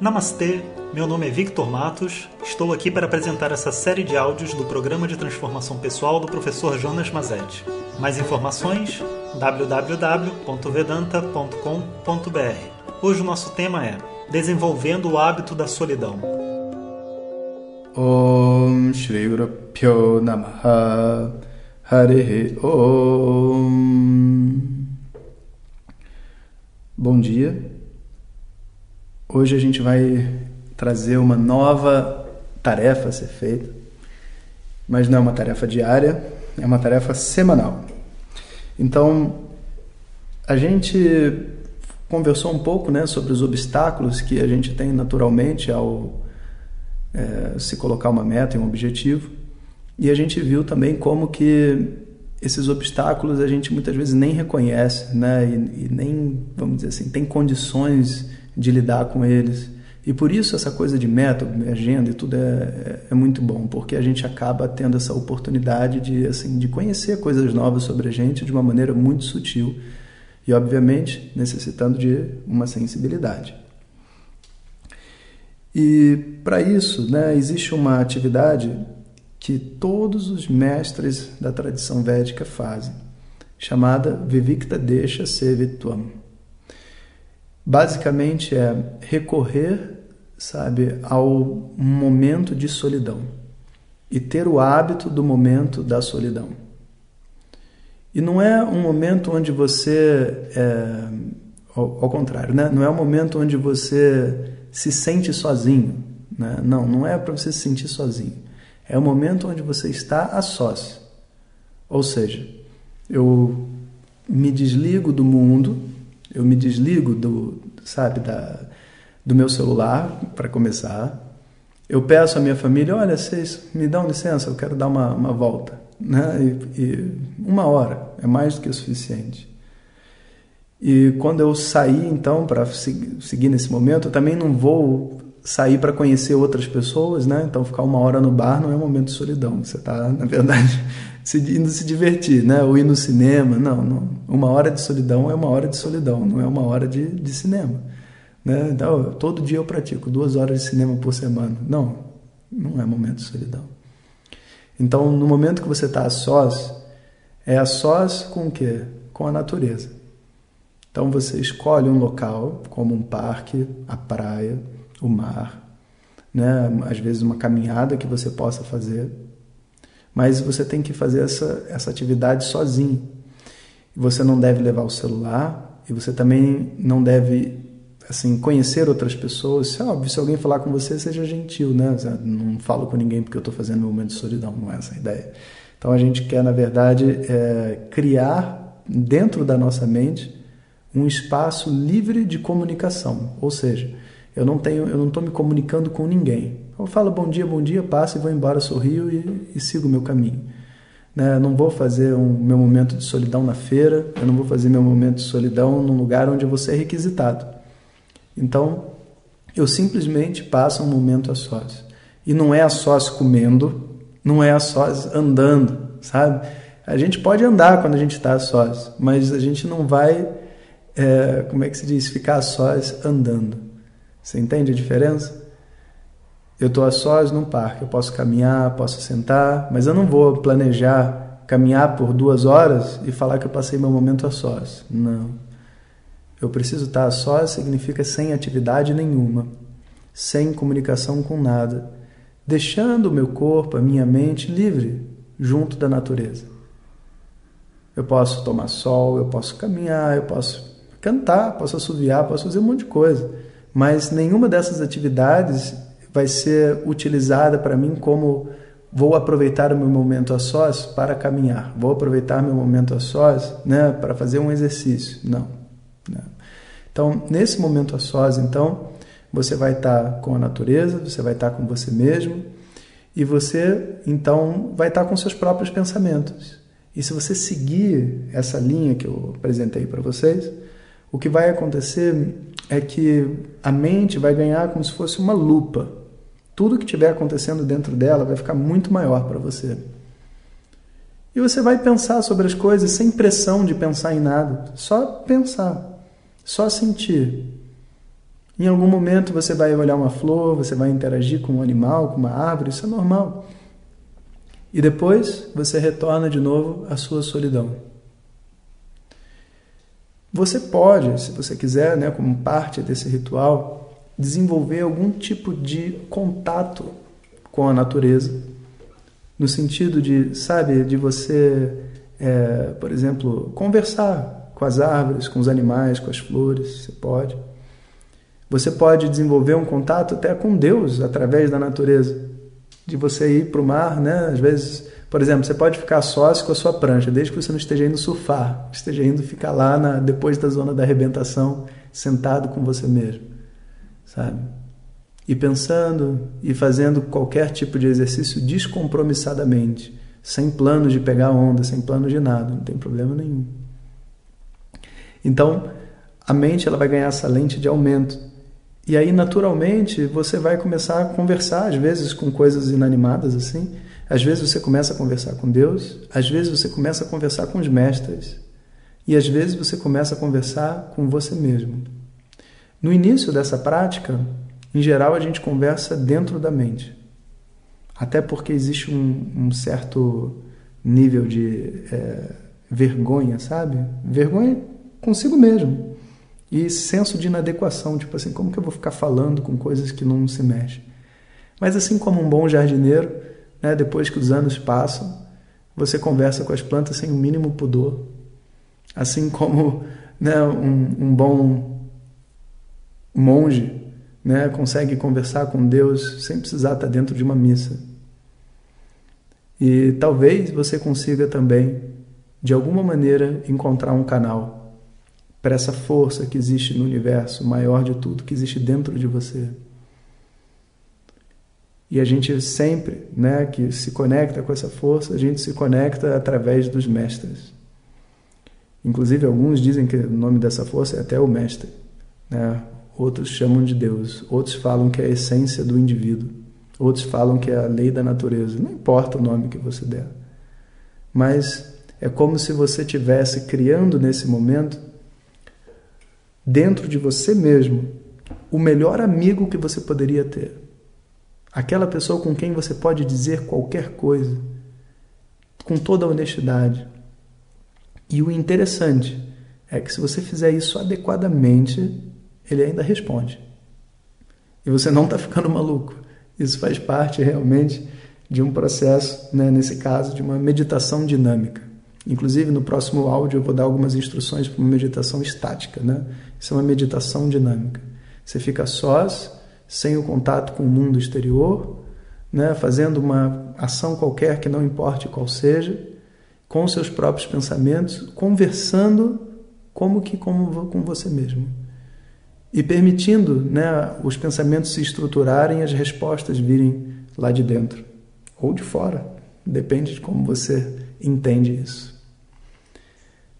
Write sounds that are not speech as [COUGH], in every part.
Namastê, meu nome é Victor Matos, estou aqui para apresentar essa série de áudios do programa de transformação pessoal do professor Jonas Mazetti. Mais informações? www.vedanta.com.br. Hoje o nosso tema é Desenvolvendo o hábito da solidão. Om Shri Guru Pyo Namaha Hare Om Bom dia. Hoje a gente vai trazer uma nova tarefa a ser feita, mas não é uma tarefa diária, é uma tarefa semanal. Então, a gente conversou um pouco né, sobre os obstáculos que a gente tem naturalmente ao é, se colocar uma meta e um objetivo, e a gente viu também como que esses obstáculos a gente muitas vezes nem reconhece, né, e, e nem, vamos dizer assim, tem condições de lidar com eles. E por isso essa coisa de método, agenda e tudo é, é, é, muito bom, porque a gente acaba tendo essa oportunidade de, assim, de conhecer coisas novas sobre a gente de uma maneira muito sutil e, obviamente, necessitando de uma sensibilidade. E para isso, né, existe uma atividade que todos os mestres da tradição védica fazem, chamada Vivikta Desha Sevitvam basicamente é recorrer, sabe, ao momento de solidão e ter o hábito do momento da solidão. E não é um momento onde você, é, ao, ao, contrário, né? não é um momento onde você se sente sozinho. Né? Não, não é para você se sentir sozinho. É o momento onde você está a sós. Ou seja, eu me desligo do mundo eu me desligo do, sabe, da, do meu celular para começar. Eu peço à minha família, olha, vocês me dão licença, eu quero dar uma, uma volta, né? E, e uma hora é mais do que o suficiente. E quando eu sair, então, para seguir nesse momento, eu também não vou sair para conhecer outras pessoas, né? Então, ficar uma hora no bar não é um momento de solidão. Você está, na verdade, [LAUGHS] se, indo se divertir, né? Ou ir no cinema. Não, não. Uma hora de solidão é uma hora de solidão, não é uma hora de, de cinema. Né? Então, todo dia eu pratico duas horas de cinema por semana. Não, não é momento de solidão. Então, no momento que você está a sós, é a sós com o quê? Com a natureza. Então, você escolhe um local, como um parque, a praia, o mar, né? às vezes uma caminhada que você possa fazer, mas você tem que fazer essa, essa atividade sozinho. Você não deve levar o celular e você também não deve assim conhecer outras pessoas. Se, óbvio, se alguém falar com você, seja gentil, né? Não falo com ninguém porque eu estou fazendo meu momento de solidão, não é essa a ideia. Então a gente quer, na verdade, é, criar dentro da nossa mente um espaço livre de comunicação, ou seja, eu não tenho, eu não estou me comunicando com ninguém. Eu falo bom dia, bom dia, passo e vou embora, sorrio e, e sigo o meu caminho. Né? não vou fazer um meu momento de solidão na feira, eu não vou fazer meu momento de solidão num lugar onde você é requisitado. Então, eu simplesmente passo um momento a sós. E não é a sós comendo, não é a sós andando, sabe? A gente pode andar quando a gente está a sós, mas a gente não vai, é, como é que se diz, ficar a sós andando. Você entende a diferença? Eu estou a sós num parque, eu posso caminhar, posso sentar, mas eu não vou planejar caminhar por duas horas e falar que eu passei meu momento a sós. Não. Eu preciso estar a sós significa sem atividade nenhuma, sem comunicação com nada, deixando o meu corpo, a minha mente livre junto da natureza. Eu posso tomar sol, eu posso caminhar, eu posso cantar, posso assoviar, posso fazer um monte de coisa mas nenhuma dessas atividades vai ser utilizada para mim como vou aproveitar o meu momento a sós para caminhar, vou aproveitar meu momento a sós né, para fazer um exercício. Não. não. Então, nesse momento a sós, então, você vai estar com a natureza, você vai estar com você mesmo e você, então, vai estar com seus próprios pensamentos. E se você seguir essa linha que eu apresentei para vocês, o que vai acontecer é que a mente vai ganhar como se fosse uma lupa. Tudo que estiver acontecendo dentro dela vai ficar muito maior para você. E você vai pensar sobre as coisas sem pressão de pensar em nada, só pensar, só sentir. Em algum momento você vai olhar uma flor, você vai interagir com um animal, com uma árvore, isso é normal. E depois você retorna de novo à sua solidão. Você pode, se você quiser, né, como parte desse ritual, desenvolver algum tipo de contato com a natureza, no sentido de, sabe, de você, é, por exemplo, conversar com as árvores, com os animais, com as flores, você pode. Você pode desenvolver um contato até com Deus através da natureza. De você ir para o mar, né? Às vezes, por exemplo, você pode ficar sócio com a sua prancha, desde que você não esteja indo surfar, esteja indo ficar lá na, depois da zona da arrebentação, sentado com você mesmo, sabe? E pensando e fazendo qualquer tipo de exercício descompromissadamente, sem plano de pegar onda, sem plano de nada, não tem problema nenhum. Então, a mente ela vai ganhar essa lente de aumento e aí, naturalmente, você vai começar a conversar, às vezes com coisas inanimadas assim. Às vezes você começa a conversar com Deus, às vezes você começa a conversar com os mestres, e às vezes você começa a conversar com você mesmo. No início dessa prática, em geral, a gente conversa dentro da mente. Até porque existe um, um certo nível de é, vergonha, sabe? Vergonha consigo mesmo. E senso de inadequação, tipo assim, como que eu vou ficar falando com coisas que não se mexem? Mas assim como um bom jardineiro, né, depois que os anos passam, você conversa com as plantas sem o mínimo pudor. Assim como né, um, um bom monge né, consegue conversar com Deus sem precisar estar dentro de uma missa. E talvez você consiga também, de alguma maneira, encontrar um canal para essa força que existe no universo, maior de tudo, que existe dentro de você. E a gente sempre, né, que se conecta com essa força, a gente se conecta através dos mestres. Inclusive, alguns dizem que o nome dessa força é até o mestre. Né? Outros chamam de Deus. Outros falam que é a essência do indivíduo. Outros falam que é a lei da natureza. Não importa o nome que você der. Mas é como se você estivesse criando nesse momento dentro de você mesmo o melhor amigo que você poderia ter. Aquela pessoa com quem você pode dizer qualquer coisa, com toda a honestidade. E o interessante é que se você fizer isso adequadamente, ele ainda responde. E você não está ficando maluco. Isso faz parte realmente de um processo, né, nesse caso, de uma meditação dinâmica. Inclusive, no próximo áudio eu vou dar algumas instruções para uma meditação estática, né? Isso é uma meditação dinâmica. Você fica sós, sem o contato com o mundo exterior, né? fazendo uma ação qualquer que não importe qual seja, com seus próprios pensamentos, conversando como que como com você mesmo. E permitindo né, os pensamentos se estruturarem, as respostas virem lá de dentro ou de fora. Depende de como você entende isso.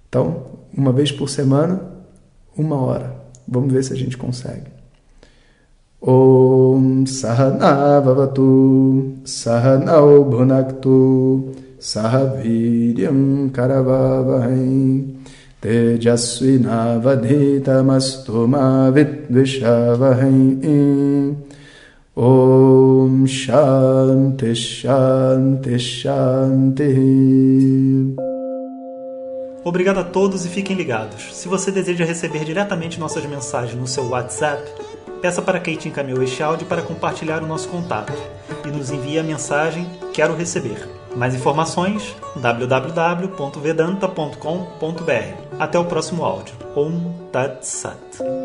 Então, uma vez por semana, uma hora. Vamos ver se a gente consegue. Sahana Vavatu Sahanao Bhunaktu Sahaviryam Karavavahai Tejasvinavadhitamastu ma vidvishavahai Om Shanti Shanti Shanti Obrigado a todos e fiquem ligados. Se você deseja receber diretamente nossas mensagens no seu WhatsApp, peça para quem te encaminhou este áudio para compartilhar o nosso contato e nos envie a mensagem Quero receber. Mais informações www.vedanta.com.br. Até o próximo áudio. Om Tat Sat.